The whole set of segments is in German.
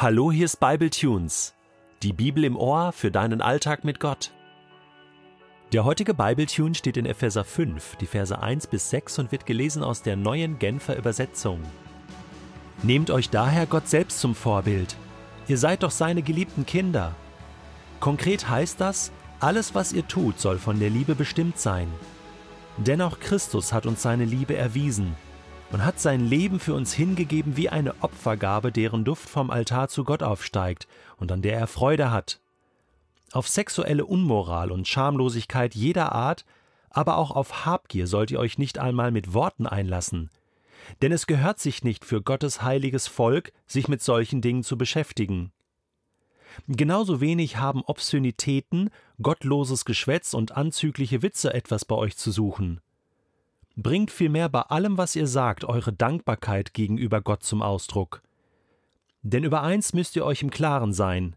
Hallo, hier ist Bible Tunes, die Bibel im Ohr für deinen Alltag mit Gott. Der heutige Bible Tune steht in Epheser 5, die Verse 1 bis 6 und wird gelesen aus der neuen Genfer Übersetzung. Nehmt euch daher Gott selbst zum Vorbild. Ihr seid doch seine geliebten Kinder. Konkret heißt das, alles, was ihr tut, soll von der Liebe bestimmt sein. Dennoch Christus hat uns seine Liebe erwiesen und hat sein Leben für uns hingegeben wie eine Opfergabe, deren Duft vom Altar zu Gott aufsteigt und an der er Freude hat. Auf sexuelle Unmoral und Schamlosigkeit jeder Art, aber auch auf Habgier sollt ihr euch nicht einmal mit Worten einlassen. Denn es gehört sich nicht für Gottes heiliges Volk, sich mit solchen Dingen zu beschäftigen. Genauso wenig haben Obszönitäten, gottloses Geschwätz und anzügliche Witze etwas bei euch zu suchen. Bringt vielmehr bei allem, was ihr sagt, eure Dankbarkeit gegenüber Gott zum Ausdruck. Denn über eins müsst ihr euch im Klaren sein.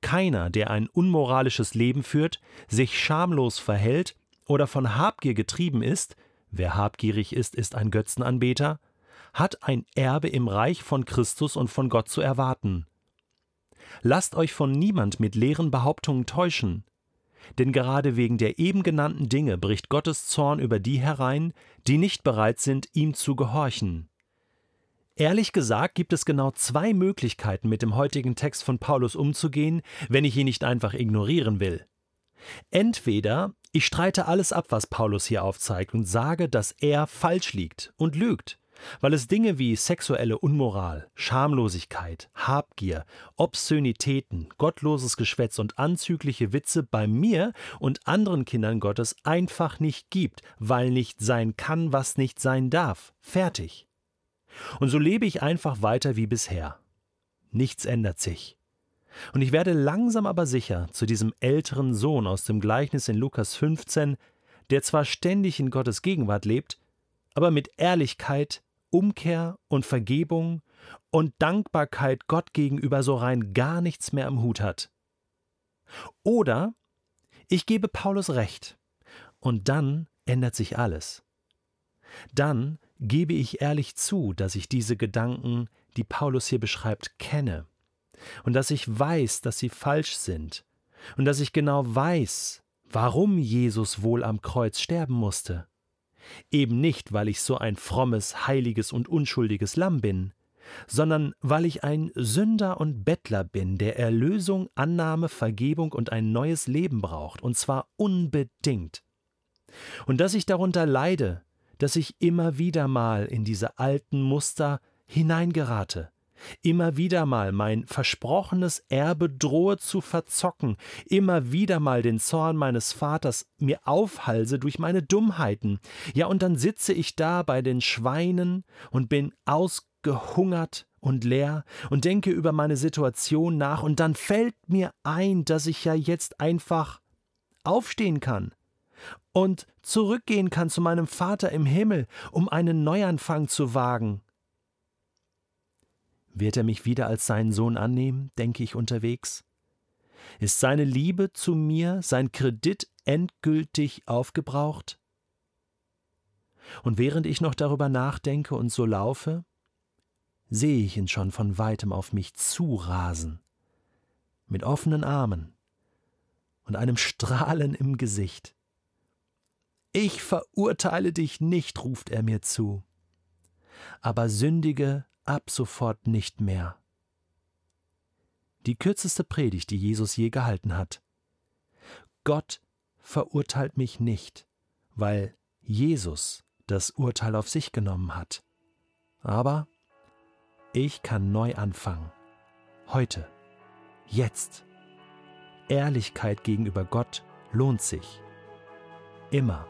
Keiner, der ein unmoralisches Leben führt, sich schamlos verhält oder von Habgier getrieben ist, wer habgierig ist, ist ein Götzenanbeter, hat ein Erbe im Reich von Christus und von Gott zu erwarten. Lasst euch von niemand mit leeren Behauptungen täuschen. Denn gerade wegen der eben genannten Dinge bricht Gottes Zorn über die herein, die nicht bereit sind, ihm zu gehorchen. Ehrlich gesagt gibt es genau zwei Möglichkeiten, mit dem heutigen Text von Paulus umzugehen, wenn ich ihn nicht einfach ignorieren will. Entweder ich streite alles ab, was Paulus hier aufzeigt, und sage, dass er falsch liegt und lügt, weil es Dinge wie sexuelle Unmoral, Schamlosigkeit, Habgier, Obszönitäten, gottloses Geschwätz und anzügliche Witze bei mir und anderen Kindern Gottes einfach nicht gibt, weil nicht sein kann, was nicht sein darf. Fertig. Und so lebe ich einfach weiter wie bisher. Nichts ändert sich. Und ich werde langsam aber sicher zu diesem älteren Sohn aus dem Gleichnis in Lukas 15, der zwar ständig in Gottes Gegenwart lebt, aber mit Ehrlichkeit, Umkehr und Vergebung und Dankbarkeit Gott gegenüber so rein gar nichts mehr am Hut hat. Oder ich gebe Paulus recht, und dann ändert sich alles. Dann gebe ich ehrlich zu, dass ich diese Gedanken, die Paulus hier beschreibt, kenne, und dass ich weiß, dass sie falsch sind, und dass ich genau weiß, warum Jesus wohl am Kreuz sterben musste. Eben nicht, weil ich so ein frommes, heiliges und unschuldiges Lamm bin, sondern weil ich ein Sünder und Bettler bin, der Erlösung, Annahme, Vergebung und ein neues Leben braucht, und zwar unbedingt. Und dass ich darunter leide, dass ich immer wieder mal in diese alten Muster hineingerate, immer wieder mal mein versprochenes Erbe drohe zu verzocken, immer wieder mal den Zorn meines Vaters mir aufhalse durch meine Dummheiten. Ja, und dann sitze ich da bei den Schweinen und bin ausgehungert und leer und denke über meine Situation nach, und dann fällt mir ein, dass ich ja jetzt einfach aufstehen kann und zurückgehen kann zu meinem Vater im Himmel, um einen Neuanfang zu wagen wird er mich wieder als seinen Sohn annehmen, denke ich unterwegs? Ist seine Liebe zu mir, sein Kredit endgültig aufgebraucht? Und während ich noch darüber nachdenke und so laufe, sehe ich ihn schon von weitem auf mich zurasen, mit offenen Armen und einem Strahlen im Gesicht. Ich verurteile dich nicht, ruft er mir zu, aber sündige ab sofort nicht mehr. Die kürzeste Predigt, die Jesus je gehalten hat. Gott verurteilt mich nicht, weil Jesus das Urteil auf sich genommen hat. Aber ich kann neu anfangen. Heute. Jetzt. Ehrlichkeit gegenüber Gott lohnt sich. Immer.